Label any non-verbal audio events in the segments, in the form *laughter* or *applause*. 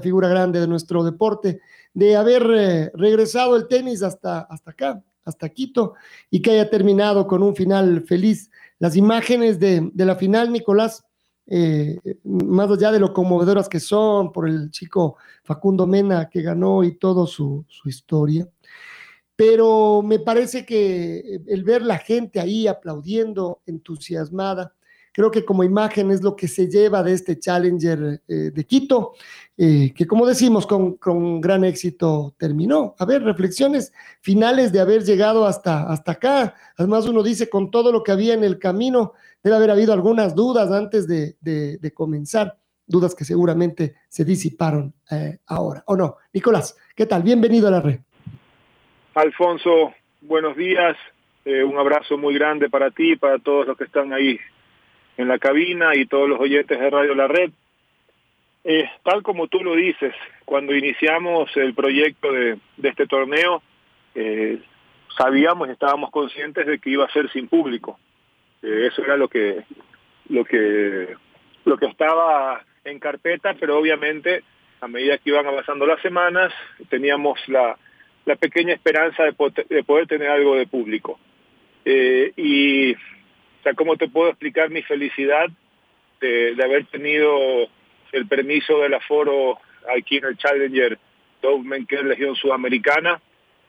figura grande de nuestro deporte de haber eh, regresado el tenis hasta, hasta acá, hasta Quito, y que haya terminado con un final feliz. Las imágenes de, la final, Nicolás, eh, más allá de lo conmovedoras que son por el chico Facundo Mena que ganó y todo su, su historia, pero me parece que el ver la gente ahí aplaudiendo, entusiasmada, creo que como imagen es lo que se lleva de este Challenger eh, de Quito, eh, que como decimos, con, gran éxito terminó. A ver, reflexiones finales de haber llegado hasta, hasta acá. Además, uno dice, con todo lo que había en el camino, debe haber habido algunas dudas antes de, comenzar, dudas que seguramente se disiparon eh, ahora, ¿o no? Nicolás, ¿qué tal? Bienvenido a la red. Alfonso, buenos días. un abrazo muy grande para ti y para todos los que están ahí en la cabina y todos los oyentes de Radio La Red. Eh, tal como tú lo dices, cuando iniciamos el proyecto de, este torneo, eh, sabíamos estábamos conscientes de que iba a ser sin público. Eh, eso era lo que, lo que, lo que estaba en carpeta, pero obviamente a medida que iban avanzando las semanas, teníamos la, la pequeña esperanza de poder, de poder tener algo de público. y ¿cómo te puedo explicar mi felicidad de, haber tenido el permiso del aforo aquí en el Challenger Doug Menker Legión Sudamericana,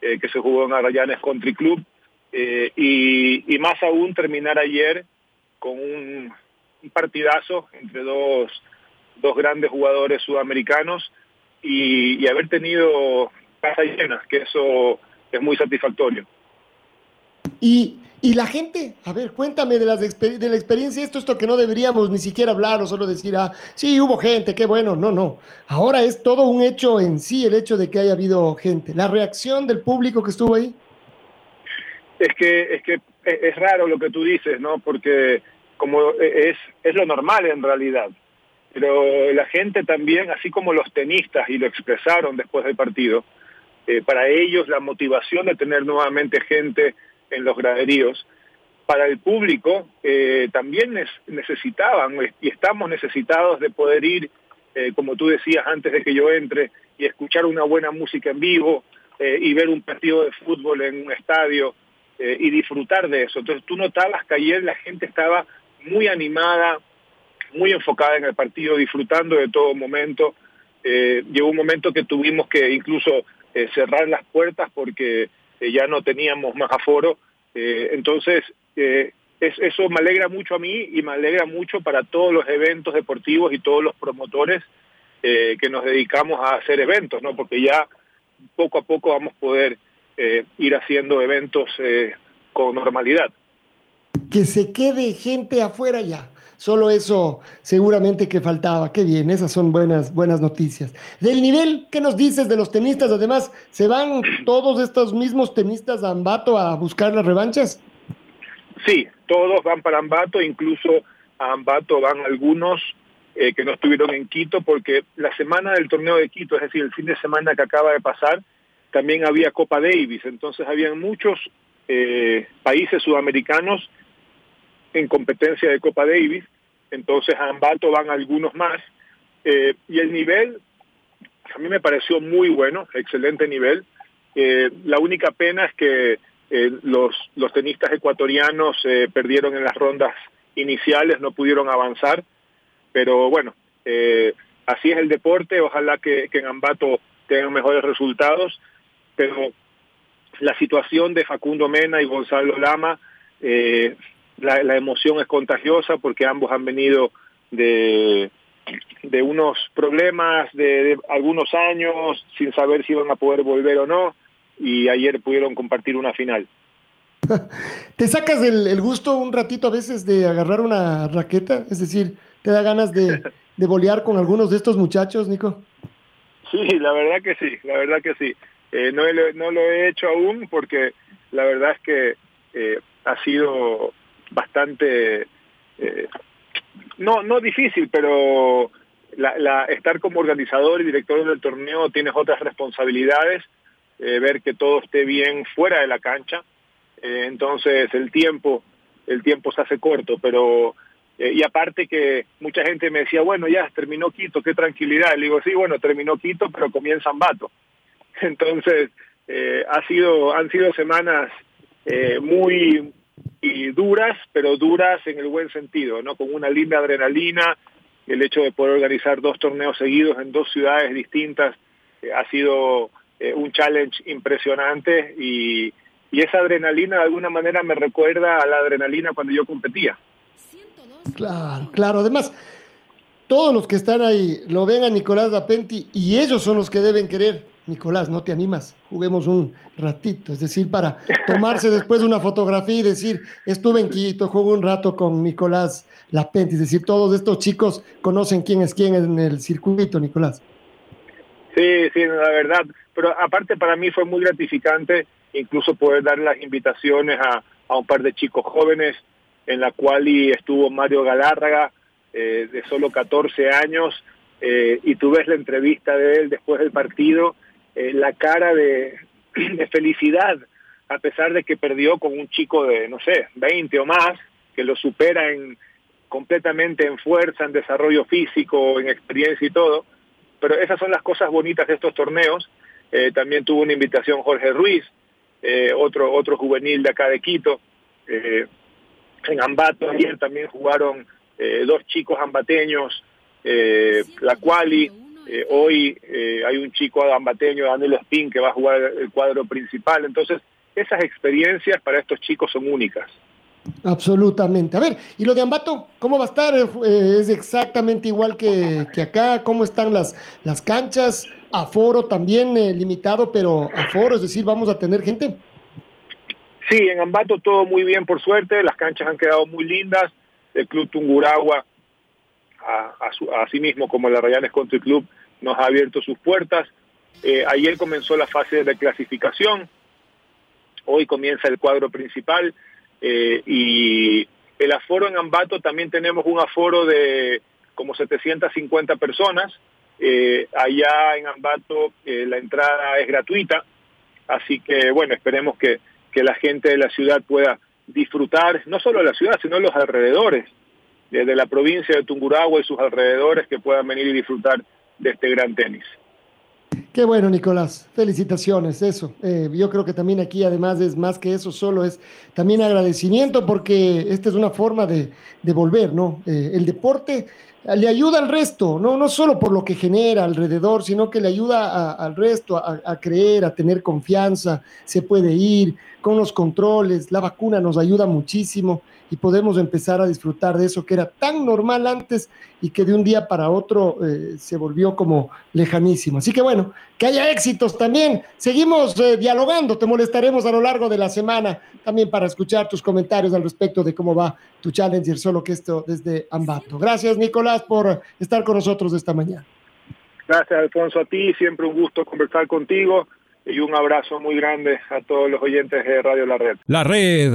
eh, que se jugó en Arrayanes Country Club, eh, y, más aún terminar ayer con un, partidazo entre dos, dos grandes jugadores sudamericanos y, haber tenido casas llenas, que eso es muy satisfactorio. Y y la gente, a ver, cuéntame de, las de la experiencia, esto, esto que no deberíamos ni siquiera hablar o solo decir, ah, sí, hubo gente, qué bueno, no, no. Ahora es todo un hecho en sí, el hecho de que haya habido gente. La reacción del público que estuvo ahí. Es que es, que es raro lo que tú dices, ¿no? Porque como es, es lo normal en realidad. Pero la gente también, así como los tenistas, y lo expresaron después del partido, eh, para ellos la motivación de tener nuevamente gente en los graderíos, para el público eh, también necesitaban y estamos necesitados de poder ir, eh, como tú decías antes de que yo entre, y escuchar una buena música en vivo eh, y ver un partido de fútbol en un estadio y disfrutar de eso. Entonces tú notabas que ayer la gente estaba muy animada, muy enfocada en el partido, disfrutando de todo momento. llegó un momento que tuvimos que incluso cerrar las puertas porque ya no teníamos más aforo. Eh, entonces, eh, eso me alegra mucho a mí y me alegra mucho para todos los eventos deportivos y todos los promotores eh, que nos dedicamos a hacer eventos, ¿no? Porque ya poco a poco vamos a poder ir haciendo eventos con normalidad. Que se quede gente afuera ya. Solo eso seguramente que faltaba. Qué bien, esas son buenas, buenas noticias. Del nivel, ¿qué nos dices de los tenistas? Además, ¿se van todos estos mismos tenistas a Ambato a buscar las revanchas? Sí, todos van para Ambato, incluso a Ambato van algunos eh, que no estuvieron en Quito, porque la semana del torneo de Quito, es decir, el fin de semana que acaba de pasar, también había Copa Davis, entonces habían muchos eh, países sudamericanos en competencia de Copa Davis, entonces a Ambato van algunos más, eh, y el nivel a mí me pareció muy bueno, excelente nivel. Eh, la única pena es que eh, los, tenistas ecuatorianos perdieron en las rondas iniciales, no pudieron avanzar, pero bueno, así es el deporte, ojalá que en Ambato tengan mejores resultados, pero la situación de Facundo Mena y Gonzalo Lama la, la emoción es contagiosa porque ambos han venido de, de unos problemas de, de, algunos años sin saber si iban a poder volver o no y ayer pudieron compartir una final. *laughs* ¿Te sacas el, el, gusto un ratito a veces de agarrar una raqueta? Es decir, ¿te da ganas de, *laughs* de bolear con algunos de estos muchachos, Nico? Sí, la verdad que sí, la verdad que sí. Eh, no, no lo he hecho aún porque la verdad es que eh, ha sido bastante, eh, no, no difícil, pero la, la, estar como organizador y director del torneo tienes otras responsabilidades, eh, ver que todo esté bien fuera de la cancha, eh, entonces el tiempo, el tiempo se hace corto, pero y aparte que mucha gente me decía, bueno, ya terminó Quito, qué tranquilidad. Le digo, sí, bueno, terminó Quito, pero comienza Ambato. *laughs* Entonces, ha sido, han sido semanas eh, muy y duras, pero duras en el buen sentido, ¿no? Con una linda adrenalina, el hecho de poder organizar dos torneos seguidos en dos ciudades distintas eh, ha sido eh, un challenge impresionante y, y esa adrenalina de alguna manera me recuerda a la adrenalina cuando yo competía. Claro, claro. Además, todos los que están ahí lo ven a Nicolás Lapenti y ellos son los que deben querer. Nicolás, ¿no te animas? Juguemos un ratito, es decir, para tomarse después una fotografía y decir, estuve en Quito, jugué un rato con Nicolás Lapenti, es decir, todos estos chicos conocen quién es quién en el circuito, Nicolás. Sí, sí, la verdad, pero aparte para mí fue muy gratificante incluso poder dar las invitaciones a, a un par de chicos jóvenes en la cual estuvo Mario Galárraga, eh, de solo 14 años, eh, y tú ves la entrevista de él después del partido, eh, la cara de, *clears throat* de, felicidad, a pesar de que perdió con un chico de, no sé, 20 o más, que lo supera en completamente en fuerza, en desarrollo físico, en experiencia y todo, pero esas son las cosas bonitas de estos torneos. también tuvo una invitación Jorge Ruiz, otro, otro juvenil de acá de Quito, en Ambato ayer también jugaron eh, dos chicos ambateños, eh, la quali, eh, hoy eh, hay un chico ambateño, Daniel Spin, que va a jugar el cuadro principal, entonces esas experiencias para estos chicos son únicas. Absolutamente. A ver, ¿y lo de Ambato? ¿Cómo va a estar? ¿Es exactamente igual que, que acá? ¿Cómo están las, las canchas? Aforo también eh, limitado, pero aforo, es decir, vamos a tener gente. Sí, en Ambato todo muy bien por suerte, las canchas han quedado muy lindas, el Club Tunguragua, a, sí mismo como el Arrayanes Country Club, nos ha abierto sus puertas. Eh, ayer comenzó la fase de clasificación, hoy comienza el cuadro principal eh, y el aforo en Ambato también tenemos un aforo de como 750 personas. Eh, allá en Ambato la entrada es gratuita, así que bueno, esperemos que que la gente de la ciudad pueda disfrutar, no solo la ciudad, sino los alrededores, desde la provincia de Tungurahua y sus alrededores, que puedan venir y disfrutar de este gran tenis. Qué bueno, Nicolás. Felicitaciones, eso. Eh, yo creo que también aquí, además, es más que eso, solo es también agradecimiento, porque esta es una forma de, volver, ¿no? Eh, el deporte le ayuda al resto, ¿no? no solo por lo que genera alrededor, sino que le ayuda al resto a, creer, a tener confianza, se puede ir con los controles, la vacuna nos ayuda muchísimo y podemos empezar a disfrutar de eso que era tan normal antes y que de un día para otro eh, se volvió como lejanísimo. Así que bueno, que haya éxitos también. Seguimos eh, dialogando, te molestaremos a lo largo de la semana también para escuchar tus comentarios al respecto de cómo va tu Challenger, solo que esto desde Ambato. Gracias, Nicolás, por estar con nosotros esta mañana. Gracias, Alfonso, a ti. Siempre un gusto conversar contigo y un abrazo muy grande a todos los oyentes de Radio La Red. La Red